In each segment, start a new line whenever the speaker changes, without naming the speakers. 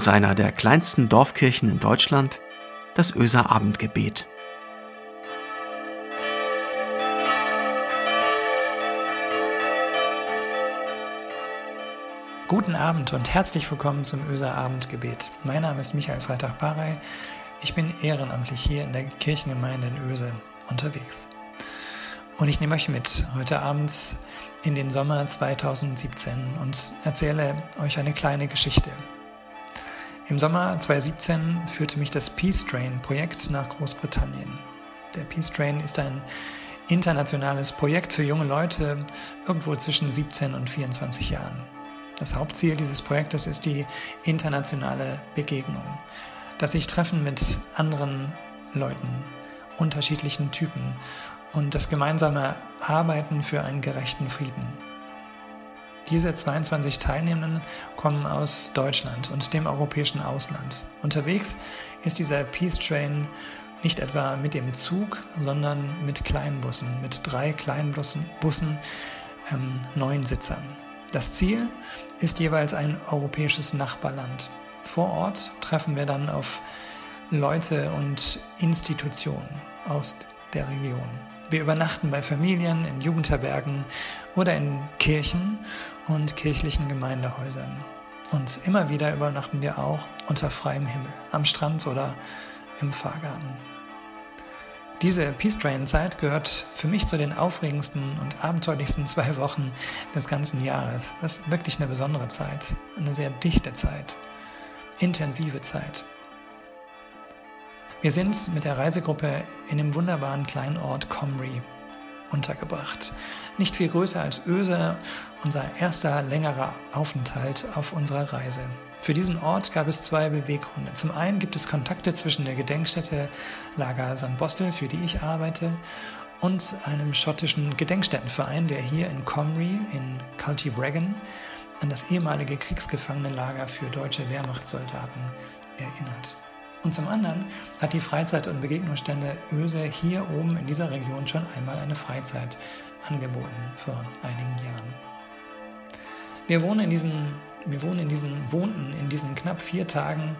aus einer der kleinsten Dorfkirchen in Deutschland, das Öser Abendgebet.
Guten Abend und herzlich willkommen zum Öser Abendgebet. Mein Name ist Michael Freitag-Barey. Ich bin ehrenamtlich hier in der Kirchengemeinde in Öse unterwegs. Und ich nehme euch mit heute Abend in den Sommer 2017 und erzähle euch eine kleine Geschichte. Im Sommer 2017 führte mich das Peace Train Projekt nach Großbritannien. Der Peace Train ist ein internationales Projekt für junge Leute irgendwo zwischen 17 und 24 Jahren. Das Hauptziel dieses Projektes ist die internationale Begegnung, dass sich Treffen mit anderen Leuten, unterschiedlichen Typen und das gemeinsame Arbeiten für einen gerechten Frieden. Diese 22 Teilnehmenden kommen aus Deutschland und dem europäischen Ausland. Unterwegs ist dieser Peace Train nicht etwa mit dem Zug, sondern mit Kleinbussen, mit drei Kleinbussen, Bussen, ähm, neun Sitzern. Das Ziel ist jeweils ein europäisches Nachbarland. Vor Ort treffen wir dann auf Leute und Institutionen aus der Region. Wir übernachten bei Familien, in Jugendherbergen oder in Kirchen und kirchlichen Gemeindehäusern. Und immer wieder übernachten wir auch unter freiem Himmel, am Strand oder im Fahrgarten. Diese Peace Train Zeit gehört für mich zu den aufregendsten und abenteuerlichsten zwei Wochen des ganzen Jahres. Das ist wirklich eine besondere Zeit, eine sehr dichte Zeit, intensive Zeit. Wir sind mit der Reisegruppe in dem wunderbaren kleinen Ort Comrie untergebracht. Nicht viel größer als Öse, unser erster längerer Aufenthalt auf unserer Reise. Für diesen Ort gab es zwei Beweggründe. Zum einen gibt es Kontakte zwischen der Gedenkstätte Lager St. Bostel, für die ich arbeite, und einem schottischen Gedenkstättenverein, der hier in Comrie in Culty Bragan an das ehemalige Kriegsgefangenenlager für deutsche Wehrmachtssoldaten erinnert. Und zum anderen hat die Freizeit- und Begegnungsstände Öse hier oben in dieser Region schon einmal eine Freizeit angeboten vor einigen Jahren. Wir wohnen in diesen, wir wohnen in diesen, wohnten in diesen knapp vier Tagen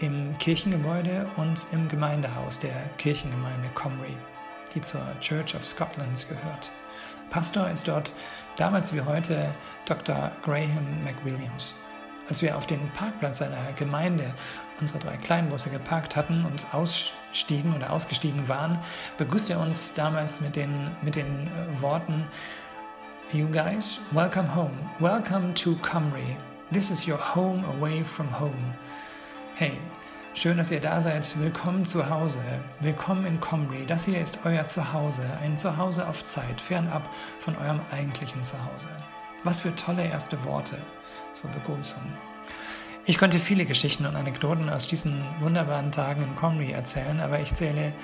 im Kirchengebäude und im Gemeindehaus der Kirchengemeinde Comrie, die zur Church of Scotland gehört. Pastor ist dort damals wie heute Dr. Graham McWilliams. Als wir auf den Parkplatz seiner Gemeinde unsere drei Kleinbusse geparkt hatten und ausstiegen oder ausgestiegen waren, begrüßte er uns damals mit den, mit den äh, Worten, You guys, welcome home. Welcome to Cymru. This is your home away from home. Hey, schön, dass ihr da seid. Willkommen zu Hause. Willkommen in Comrie. Das hier ist euer Zuhause. Ein Zuhause auf Zeit, fernab von eurem eigentlichen Zuhause. Was für tolle erste Worte zur Begrüßung. Ich könnte viele Geschichten und Anekdoten aus diesen wunderbaren Tagen in Comrie erzählen, aber ich zähle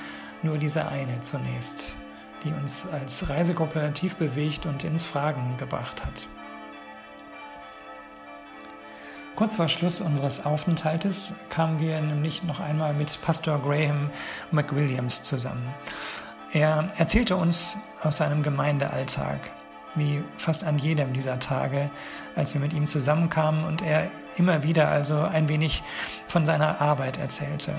nur diese eine zunächst, die uns als Reisegruppe tief bewegt und ins Fragen gebracht hat. Kurz vor Schluss unseres Aufenthaltes kamen wir nämlich noch einmal mit Pastor Graham McWilliams zusammen. Er erzählte uns aus seinem Gemeindealltag, wie fast an jedem dieser Tage, als wir mit ihm zusammenkamen und er immer wieder also ein wenig von seiner Arbeit erzählte.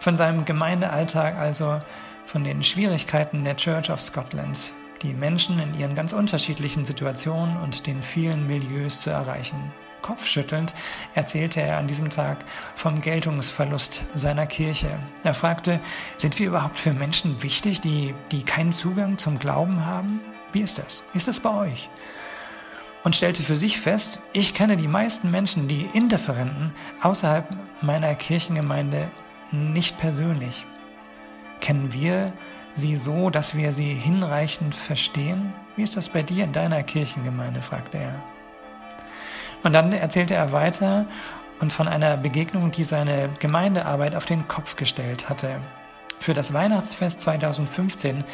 Von seinem Gemeindealltag, also von den Schwierigkeiten der Church of Scotland, die Menschen in ihren ganz unterschiedlichen Situationen und den vielen Milieus zu erreichen. Kopfschüttelnd erzählte er an diesem Tag vom Geltungsverlust seiner Kirche. Er fragte, sind wir überhaupt für Menschen wichtig, die, die keinen Zugang zum Glauben haben? Wie ist das? Wie ist das bei euch? und stellte für sich fest, ich kenne die meisten Menschen, die Indifferenten außerhalb meiner Kirchengemeinde nicht persönlich. Kennen wir sie so, dass wir sie hinreichend verstehen? Wie ist das bei dir in deiner Kirchengemeinde? fragte er. Und dann erzählte er weiter und von einer Begegnung, die seine Gemeindearbeit auf den Kopf gestellt hatte. Für das Weihnachtsfest 2015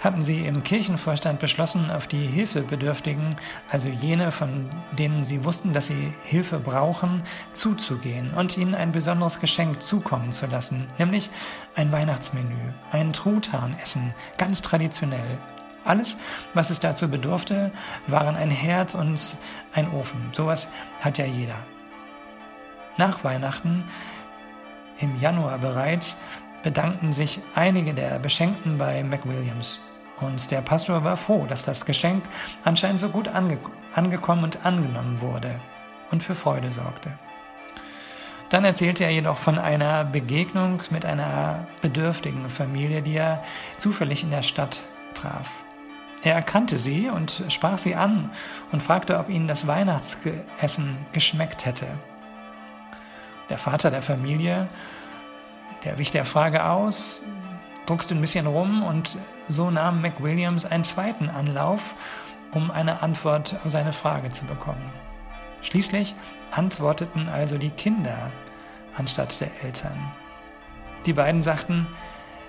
hatten sie im Kirchenvorstand beschlossen, auf die Hilfebedürftigen, also jene, von denen sie wussten, dass sie Hilfe brauchen, zuzugehen und ihnen ein besonderes Geschenk zukommen zu lassen, nämlich ein Weihnachtsmenü, ein Truthahnessen, ganz traditionell. Alles, was es dazu bedurfte, waren ein Herd und ein Ofen. Sowas hat ja jeder. Nach Weihnachten, im Januar bereits, bedankten sich einige der Beschenkten bei McWilliams. Und der Pastor war froh, dass das Geschenk anscheinend so gut ange angekommen und angenommen wurde und für Freude sorgte. Dann erzählte er jedoch von einer Begegnung mit einer bedürftigen Familie, die er zufällig in der Stadt traf. Er erkannte sie und sprach sie an und fragte, ob ihnen das Weihnachtsessen geschmeckt hätte. Der Vater der Familie, der wich der Frage aus, druckste ein bisschen rum und so nahm McWilliams einen zweiten Anlauf, um eine Antwort auf seine Frage zu bekommen. Schließlich antworteten also die Kinder anstatt der Eltern. Die beiden sagten,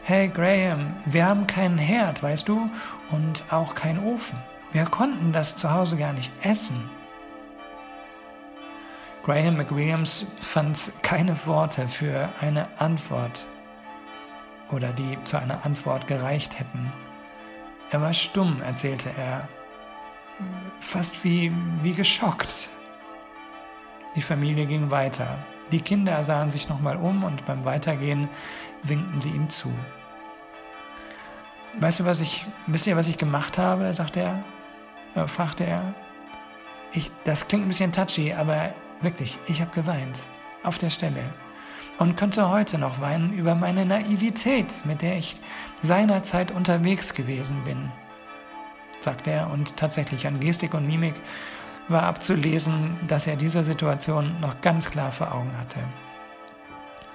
Hey Graham, wir haben keinen Herd, weißt du, und auch keinen Ofen. Wir konnten das zu Hause gar nicht essen. Graham McWilliams fand keine Worte für eine Antwort oder die zu einer Antwort gereicht hätten. Er war stumm, erzählte er, fast wie, wie geschockt. Die Familie ging weiter. Die Kinder sahen sich nochmal um und beim Weitergehen winkten sie ihm zu. Weißt du, was ich, wisst ihr, was ich gemacht habe? sagte er, äh, fragte er. Ich, das klingt ein bisschen touchy, aber wirklich, ich habe geweint. Auf der Stelle. Und könnte heute noch weinen über meine Naivität, mit der ich seinerzeit unterwegs gewesen bin, sagte er. Und tatsächlich an Gestik und Mimik war abzulesen, dass er diese Situation noch ganz klar vor Augen hatte.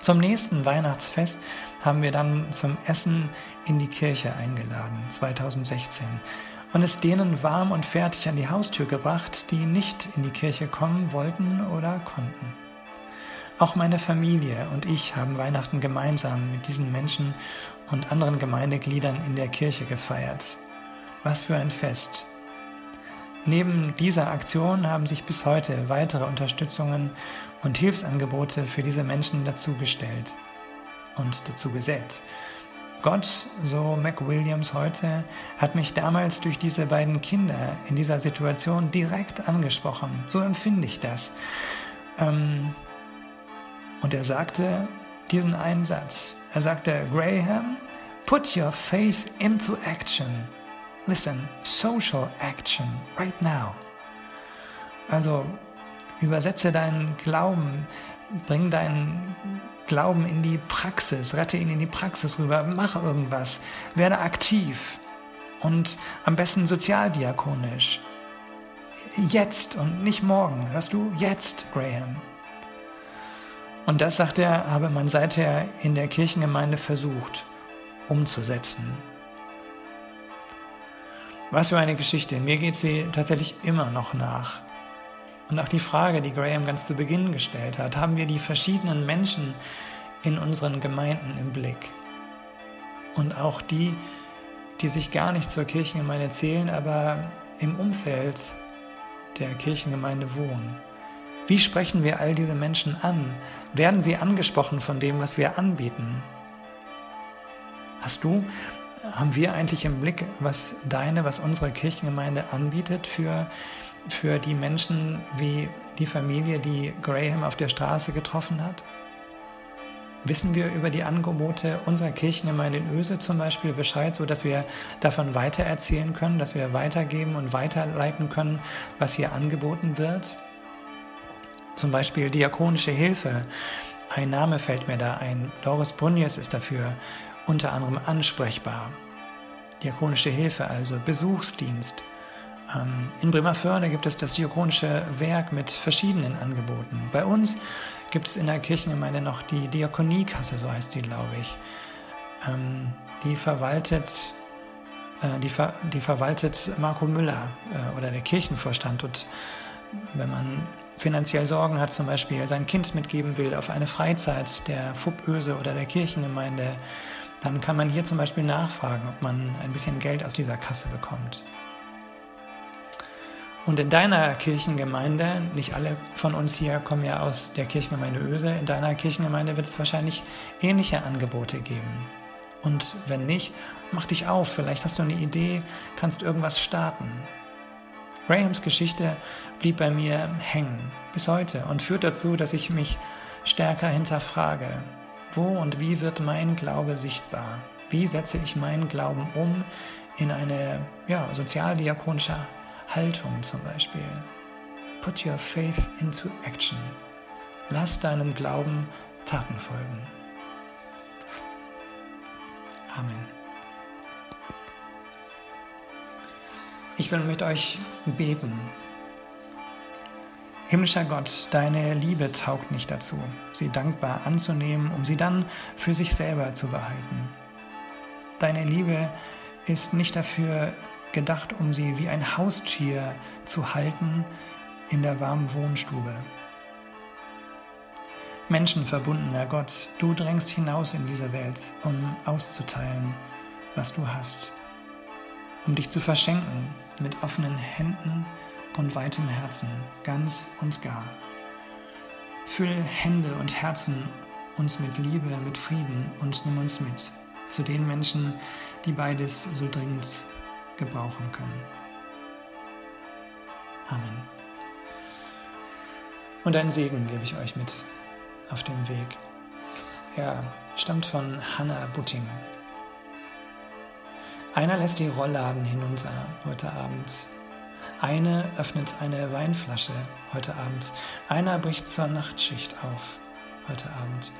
Zum nächsten Weihnachtsfest haben wir dann zum Essen in die Kirche eingeladen, 2016, und es denen warm und fertig an die Haustür gebracht, die nicht in die Kirche kommen wollten oder konnten. Auch meine Familie und ich haben Weihnachten gemeinsam mit diesen Menschen und anderen Gemeindegliedern in der Kirche gefeiert. Was für ein Fest. Neben dieser Aktion haben sich bis heute weitere Unterstützungen und Hilfsangebote für diese Menschen dazugestellt und dazu gesellt. Gott, so McWilliams heute, hat mich damals durch diese beiden Kinder in dieser Situation direkt angesprochen. So empfinde ich das. Ähm, und er sagte diesen einen Satz. Er sagte, Graham, put your faith into action. Listen, social action, right now. Also übersetze deinen Glauben, bring deinen Glauben in die Praxis, rette ihn in die Praxis rüber, mach irgendwas, werde aktiv und am besten sozialdiakonisch. Jetzt und nicht morgen, hörst du? Jetzt, Graham. Und das, sagt er, habe man seither in der Kirchengemeinde versucht umzusetzen. Was für eine Geschichte. Mir geht sie tatsächlich immer noch nach. Und auch die Frage, die Graham ganz zu Beginn gestellt hat, haben wir die verschiedenen Menschen in unseren Gemeinden im Blick. Und auch die, die sich gar nicht zur Kirchengemeinde zählen, aber im Umfeld der Kirchengemeinde wohnen. Wie sprechen wir all diese Menschen an? Werden sie angesprochen von dem, was wir anbieten? Hast du haben wir eigentlich im Blick, was deine, was unsere Kirchengemeinde anbietet für, für die Menschen wie die Familie, die Graham auf der Straße getroffen hat? Wissen wir über die Angebote unserer Kirchengemeinde in Öse zum Beispiel Bescheid, sodass wir davon weitererzählen können, dass wir weitergeben und weiterleiten können, was hier angeboten wird? Zum Beispiel diakonische Hilfe. Ein Name fällt mir da ein. Doris Brunjes ist dafür unter anderem ansprechbar. Diakonische Hilfe, also Besuchsdienst. Ähm, in Bremerförde gibt es das Diakonische Werk mit verschiedenen Angeboten. Bei uns gibt es in der Kirchengemeinde noch die Diakoniekasse, so heißt sie, glaube ich. Ähm, die verwaltet, äh, die, ver die verwaltet Marco Müller äh, oder der Kirchenvorstand. Und wenn man finanziell Sorgen hat, zum Beispiel sein Kind mitgeben will auf eine Freizeit der FUB-Öse oder der Kirchengemeinde, dann kann man hier zum Beispiel nachfragen, ob man ein bisschen Geld aus dieser Kasse bekommt. Und in deiner Kirchengemeinde, nicht alle von uns hier kommen ja aus der Kirchengemeinde Öse, in deiner Kirchengemeinde wird es wahrscheinlich ähnliche Angebote geben. Und wenn nicht, mach dich auf, vielleicht hast du eine Idee, kannst irgendwas starten. Grahams Geschichte blieb bei mir hängen bis heute und führt dazu, dass ich mich stärker hinterfrage, wo und wie wird mein Glaube sichtbar? Wie setze ich meinen Glauben um in eine ja, sozialdiakonische Haltung zum Beispiel? Put your faith into action. Lass deinem Glauben Taten folgen. Amen. Ich will mit euch beten Himmlischer Gott, deine Liebe taugt nicht dazu, sie dankbar anzunehmen, um sie dann für sich selber zu behalten. Deine Liebe ist nicht dafür gedacht, um sie wie ein Haustier zu halten in der warmen Wohnstube. Menschenverbundener Gott, du drängst hinaus in diese Welt, um auszuteilen, was du hast, um dich zu verschenken mit offenen Händen und weitem Herzen, ganz und gar. Füll Hände und Herzen uns mit Liebe, mit Frieden und nimm uns mit zu den Menschen, die beides so dringend gebrauchen können. Amen. Und einen Segen gebe ich euch mit auf dem Weg. Er stammt von Hannah Butting. Einer lässt die Rollladen hinunter heute Abend eine öffnet eine Weinflasche heute Abend. Einer bricht zur Nachtschicht auf heute Abend.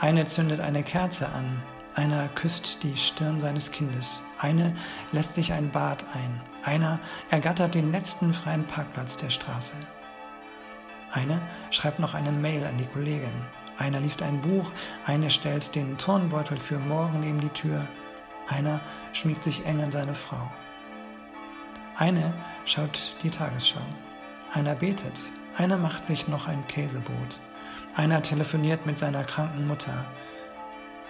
Eine zündet eine Kerze an. Einer küsst die Stirn seines Kindes. Eine lässt sich ein Bad ein. Einer ergattert den letzten freien Parkplatz der Straße. Eine schreibt noch eine Mail an die Kollegin. Einer liest ein Buch. Eine stellt den Turnbeutel für morgen neben die Tür. Einer schmiegt sich eng an seine Frau. Eine schaut die Tagesschau. Einer betet. Einer macht sich noch ein Käsebrot. Einer telefoniert mit seiner kranken Mutter.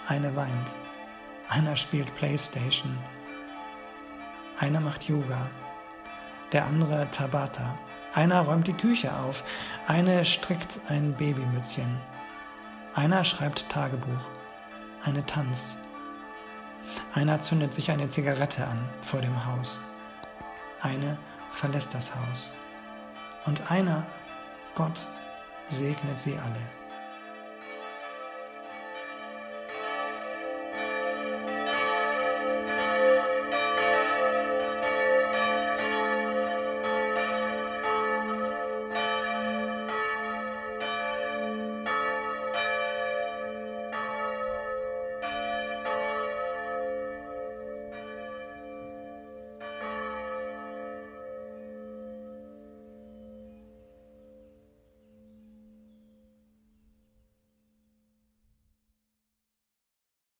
Eine weint. Einer spielt Playstation. Einer macht Yoga. Der andere Tabata. Einer räumt die Küche auf. Eine strickt ein Babymützchen. Einer schreibt Tagebuch. Eine tanzt. Einer zündet sich eine Zigarette an vor dem Haus eine verlässt das Haus. Und einer, Gott, segnet sie alle.